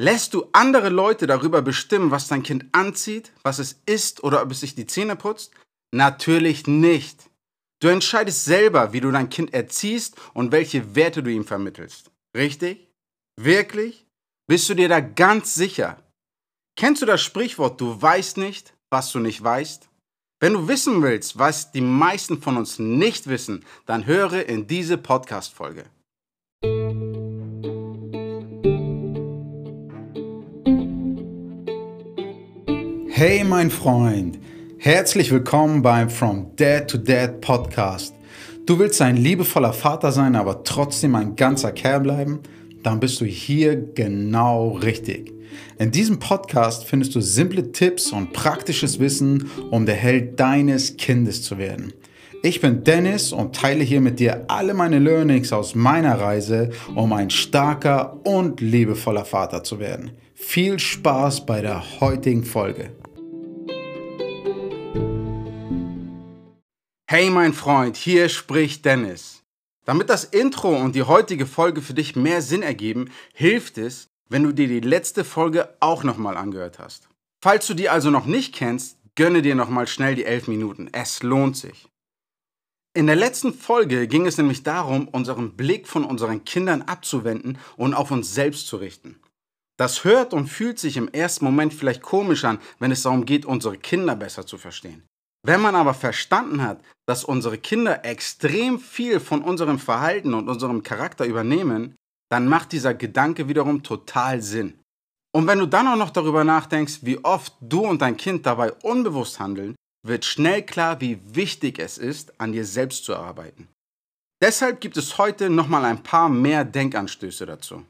Lässt du andere Leute darüber bestimmen, was dein Kind anzieht, was es isst oder ob es sich die Zähne putzt? Natürlich nicht. Du entscheidest selber, wie du dein Kind erziehst und welche Werte du ihm vermittelst. Richtig? Wirklich? Bist du dir da ganz sicher? Kennst du das Sprichwort, du weißt nicht, was du nicht weißt? Wenn du wissen willst, was die meisten von uns nicht wissen, dann höre in diese Podcast-Folge. Hey mein Freund, herzlich willkommen beim From Dad to Dad Podcast. Du willst ein liebevoller Vater sein, aber trotzdem ein ganzer Kerl bleiben? Dann bist du hier genau richtig. In diesem Podcast findest du simple Tipps und praktisches Wissen, um der Held deines Kindes zu werden. Ich bin Dennis und teile hier mit dir alle meine Learnings aus meiner Reise, um ein starker und liebevoller Vater zu werden. Viel Spaß bei der heutigen Folge. Hey mein Freund, hier spricht Dennis. Damit das Intro und die heutige Folge für dich mehr Sinn ergeben, hilft es, wenn du dir die letzte Folge auch nochmal angehört hast. Falls du die also noch nicht kennst, gönne dir nochmal schnell die elf Minuten. Es lohnt sich. In der letzten Folge ging es nämlich darum, unseren Blick von unseren Kindern abzuwenden und auf uns selbst zu richten. Das hört und fühlt sich im ersten Moment vielleicht komisch an, wenn es darum geht, unsere Kinder besser zu verstehen. Wenn man aber verstanden hat, dass unsere Kinder extrem viel von unserem Verhalten und unserem Charakter übernehmen, dann macht dieser Gedanke wiederum total Sinn. Und wenn du dann auch noch darüber nachdenkst, wie oft du und dein Kind dabei unbewusst handeln, wird schnell klar, wie wichtig es ist, an dir selbst zu arbeiten. Deshalb gibt es heute nochmal ein paar mehr Denkanstöße dazu.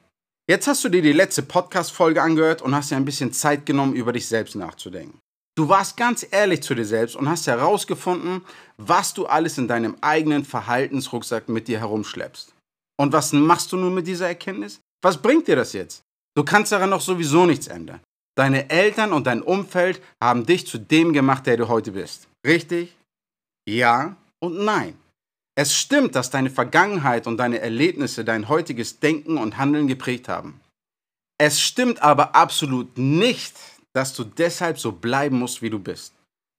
Jetzt hast du dir die letzte Podcast-Folge angehört und hast dir ein bisschen Zeit genommen, über dich selbst nachzudenken. Du warst ganz ehrlich zu dir selbst und hast herausgefunden, was du alles in deinem eigenen Verhaltensrucksack mit dir herumschleppst. Und was machst du nun mit dieser Erkenntnis? Was bringt dir das jetzt? Du kannst daran noch sowieso nichts ändern. Deine Eltern und dein Umfeld haben dich zu dem gemacht, der du heute bist. Richtig? Ja und nein. Es stimmt, dass deine Vergangenheit und deine Erlebnisse dein heutiges Denken und Handeln geprägt haben. Es stimmt aber absolut nicht, dass du deshalb so bleiben musst, wie du bist.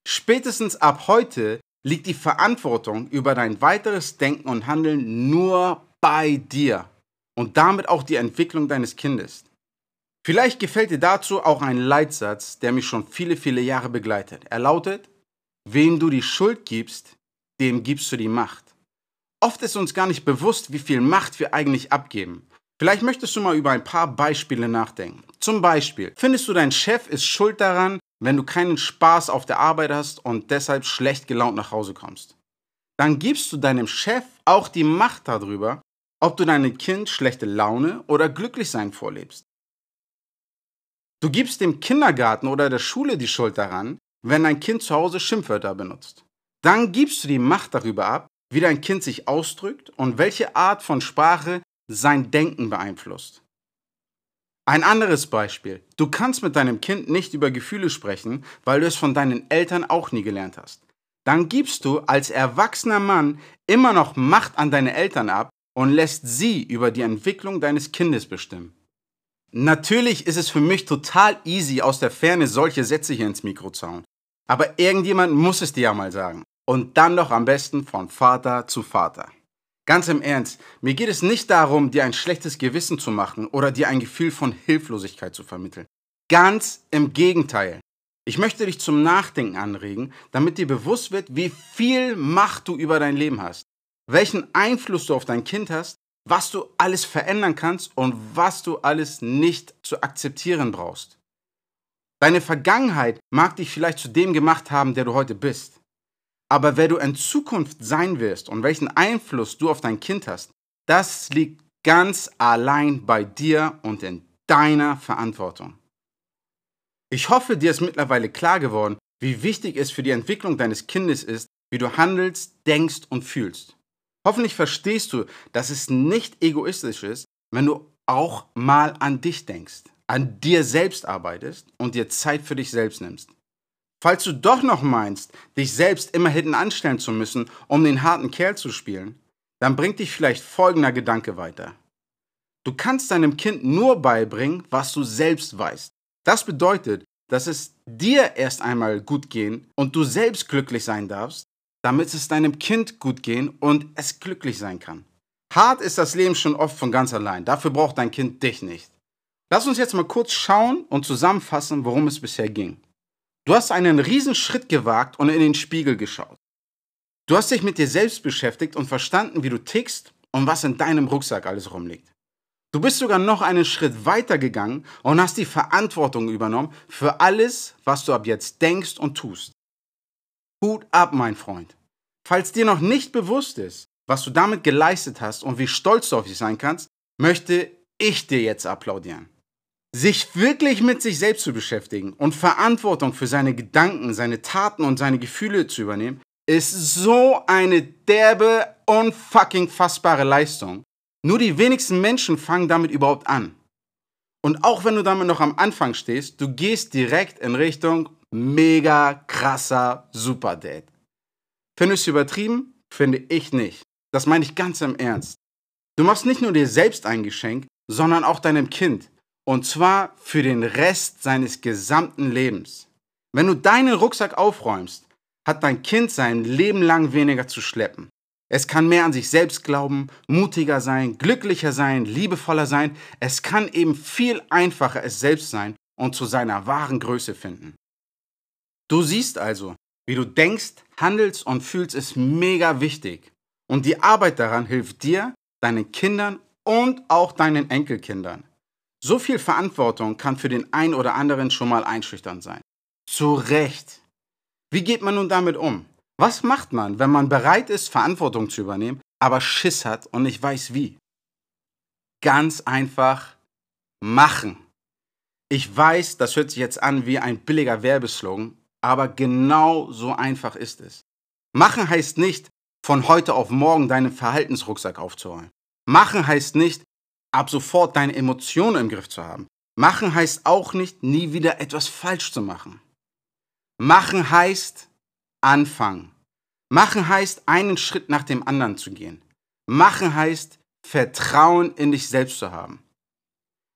Spätestens ab heute liegt die Verantwortung über dein weiteres Denken und Handeln nur bei dir und damit auch die Entwicklung deines Kindes. Vielleicht gefällt dir dazu auch ein Leitsatz, der mich schon viele, viele Jahre begleitet. Er lautet, wem du die Schuld gibst, dem gibst du die Macht. Oft ist uns gar nicht bewusst, wie viel Macht wir eigentlich abgeben. Vielleicht möchtest du mal über ein paar Beispiele nachdenken. Zum Beispiel, findest du, dein Chef ist schuld daran, wenn du keinen Spaß auf der Arbeit hast und deshalb schlecht gelaunt nach Hause kommst? Dann gibst du deinem Chef auch die Macht darüber, ob du deinem Kind schlechte Laune oder Glücklichsein vorlebst. Du gibst dem Kindergarten oder der Schule die Schuld daran, wenn dein Kind zu Hause Schimpfwörter benutzt. Dann gibst du die Macht darüber ab, wie dein Kind sich ausdrückt und welche Art von Sprache sein Denken beeinflusst. Ein anderes Beispiel. Du kannst mit deinem Kind nicht über Gefühle sprechen, weil du es von deinen Eltern auch nie gelernt hast. Dann gibst du als erwachsener Mann immer noch Macht an deine Eltern ab und lässt sie über die Entwicklung deines Kindes bestimmen. Natürlich ist es für mich total easy, aus der Ferne solche Sätze hier ins Mikro zu hauen. Aber irgendjemand muss es dir ja mal sagen. Und dann doch am besten von Vater zu Vater. Ganz im Ernst, mir geht es nicht darum, dir ein schlechtes Gewissen zu machen oder dir ein Gefühl von Hilflosigkeit zu vermitteln. Ganz im Gegenteil. Ich möchte dich zum Nachdenken anregen, damit dir bewusst wird, wie viel Macht du über dein Leben hast, welchen Einfluss du auf dein Kind hast, was du alles verändern kannst und was du alles nicht zu akzeptieren brauchst. Deine Vergangenheit mag dich vielleicht zu dem gemacht haben, der du heute bist. Aber wer du in Zukunft sein wirst und welchen Einfluss du auf dein Kind hast, das liegt ganz allein bei dir und in deiner Verantwortung. Ich hoffe, dir ist mittlerweile klar geworden, wie wichtig es für die Entwicklung deines Kindes ist, wie du handelst, denkst und fühlst. Hoffentlich verstehst du, dass es nicht egoistisch ist, wenn du auch mal an dich denkst, an dir selbst arbeitest und dir Zeit für dich selbst nimmst. Falls du doch noch meinst, dich selbst immer hinten anstellen zu müssen, um den harten Kerl zu spielen, dann bringt dich vielleicht folgender Gedanke weiter. Du kannst deinem Kind nur beibringen, was du selbst weißt. Das bedeutet, dass es dir erst einmal gut gehen und du selbst glücklich sein darfst, damit es deinem Kind gut gehen und es glücklich sein kann. Hart ist das Leben schon oft von ganz allein. Dafür braucht dein Kind dich nicht. Lass uns jetzt mal kurz schauen und zusammenfassen, worum es bisher ging. Du hast einen riesen Schritt gewagt und in den Spiegel geschaut. Du hast dich mit dir selbst beschäftigt und verstanden, wie du tickst und was in deinem Rucksack alles rumliegt. Du bist sogar noch einen Schritt weiter gegangen und hast die Verantwortung übernommen für alles, was du ab jetzt denkst und tust. Hut ab, mein Freund. Falls dir noch nicht bewusst ist, was du damit geleistet hast und wie stolz du auf dich sein kannst, möchte ich dir jetzt applaudieren. Sich wirklich mit sich selbst zu beschäftigen und Verantwortung für seine Gedanken, seine Taten und seine Gefühle zu übernehmen, ist so eine derbe, unfucking fassbare Leistung. Nur die wenigsten Menschen fangen damit überhaupt an. Und auch wenn du damit noch am Anfang stehst, du gehst direkt in Richtung mega krasser Superdate. Findest du übertrieben? Finde ich nicht. Das meine ich ganz im Ernst. Du machst nicht nur dir selbst ein Geschenk, sondern auch deinem Kind. Und zwar für den Rest seines gesamten Lebens. Wenn du deinen Rucksack aufräumst, hat dein Kind sein Leben lang weniger zu schleppen. Es kann mehr an sich selbst glauben, mutiger sein, glücklicher sein, liebevoller sein. Es kann eben viel einfacher es selbst sein und zu seiner wahren Größe finden. Du siehst also, wie du denkst, handelst und fühlst, ist mega wichtig. Und die Arbeit daran hilft dir, deinen Kindern und auch deinen Enkelkindern. So viel Verantwortung kann für den einen oder anderen schon mal einschüchternd sein. Zu Recht. Wie geht man nun damit um? Was macht man, wenn man bereit ist, Verantwortung zu übernehmen, aber Schiss hat und nicht weiß wie? Ganz einfach machen. Ich weiß, das hört sich jetzt an wie ein billiger Werbeslogan, aber genau so einfach ist es. Machen heißt nicht, von heute auf morgen deinen Verhaltensrucksack aufzuräumen. Machen heißt nicht, ab sofort deine Emotionen im Griff zu haben. Machen heißt auch nicht, nie wieder etwas falsch zu machen. Machen heißt anfangen. Machen heißt, einen Schritt nach dem anderen zu gehen. Machen heißt, Vertrauen in dich selbst zu haben.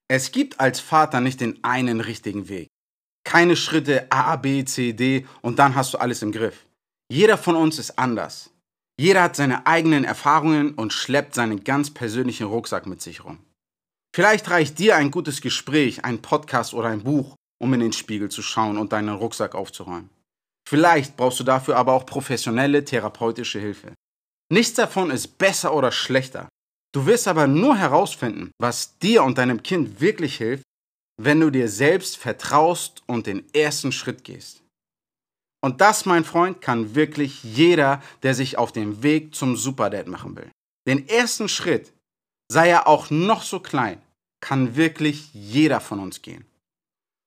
Es gibt als Vater nicht den einen richtigen Weg. Keine Schritte A, B, C, D und dann hast du alles im Griff. Jeder von uns ist anders. Jeder hat seine eigenen Erfahrungen und schleppt seinen ganz persönlichen Rucksack mit sich rum. Vielleicht reicht dir ein gutes Gespräch, ein Podcast oder ein Buch, um in den Spiegel zu schauen und deinen Rucksack aufzuräumen. Vielleicht brauchst du dafür aber auch professionelle therapeutische Hilfe. Nichts davon ist besser oder schlechter. Du wirst aber nur herausfinden, was dir und deinem Kind wirklich hilft, wenn du dir selbst vertraust und den ersten Schritt gehst. Und das, mein Freund, kann wirklich jeder, der sich auf den Weg zum Superdad machen will. Den ersten Schritt, sei er auch noch so klein, kann wirklich jeder von uns gehen.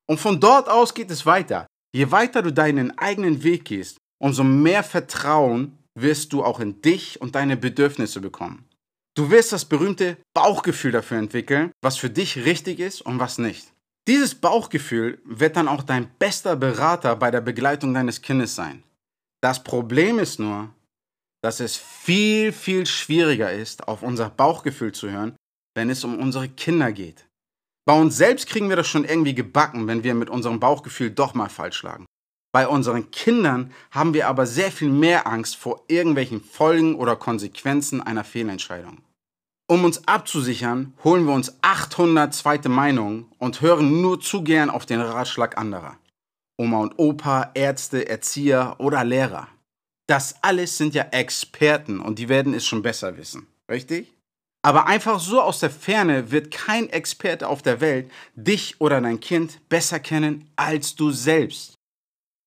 Und von dort aus geht es weiter. Je weiter du deinen eigenen Weg gehst, umso mehr Vertrauen wirst du auch in dich und deine Bedürfnisse bekommen. Du wirst das berühmte Bauchgefühl dafür entwickeln, was für dich richtig ist und was nicht. Dieses Bauchgefühl wird dann auch dein bester Berater bei der Begleitung deines Kindes sein. Das Problem ist nur, dass es viel, viel schwieriger ist, auf unser Bauchgefühl zu hören, wenn es um unsere Kinder geht. Bei uns selbst kriegen wir das schon irgendwie gebacken, wenn wir mit unserem Bauchgefühl doch mal falsch lagen. Bei unseren Kindern haben wir aber sehr viel mehr Angst vor irgendwelchen Folgen oder Konsequenzen einer Fehlentscheidung. Um uns abzusichern, holen wir uns 800 zweite Meinungen und hören nur zu gern auf den Ratschlag anderer. Oma und Opa, Ärzte, Erzieher oder Lehrer. Das alles sind ja Experten und die werden es schon besser wissen. Richtig? Aber einfach so aus der Ferne wird kein Experte auf der Welt dich oder dein Kind besser kennen als du selbst.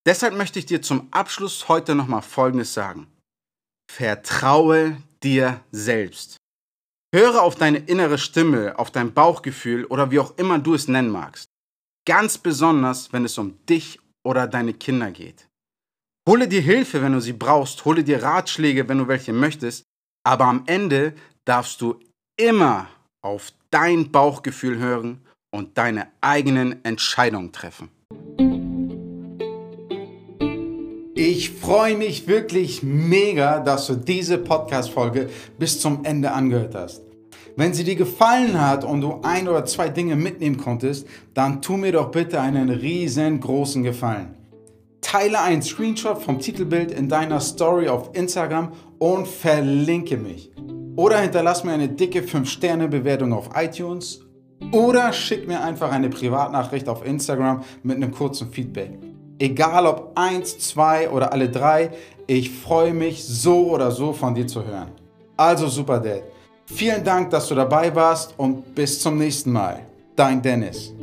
Deshalb möchte ich dir zum Abschluss heute nochmal Folgendes sagen. Vertraue dir selbst. Höre auf deine innere Stimme, auf dein Bauchgefühl oder wie auch immer du es nennen magst. Ganz besonders, wenn es um dich oder deine Kinder geht. Hole dir Hilfe, wenn du sie brauchst, hole dir Ratschläge, wenn du welche möchtest, aber am Ende darfst du immer auf dein Bauchgefühl hören und deine eigenen Entscheidungen treffen. Ich freue mich wirklich mega, dass du diese Podcast-Folge bis zum Ende angehört hast. Wenn sie dir gefallen hat und du ein oder zwei Dinge mitnehmen konntest, dann tu mir doch bitte einen riesengroßen Gefallen. Teile einen Screenshot vom Titelbild in deiner Story auf Instagram und verlinke mich. Oder hinterlass mir eine dicke 5-Sterne-Bewertung auf iTunes. Oder schick mir einfach eine Privatnachricht auf Instagram mit einem kurzen Feedback. Egal ob eins, zwei oder alle drei, ich freue mich so oder so von dir zu hören. Also Super Dad, vielen Dank, dass du dabei warst und bis zum nächsten Mal. Dein Dennis.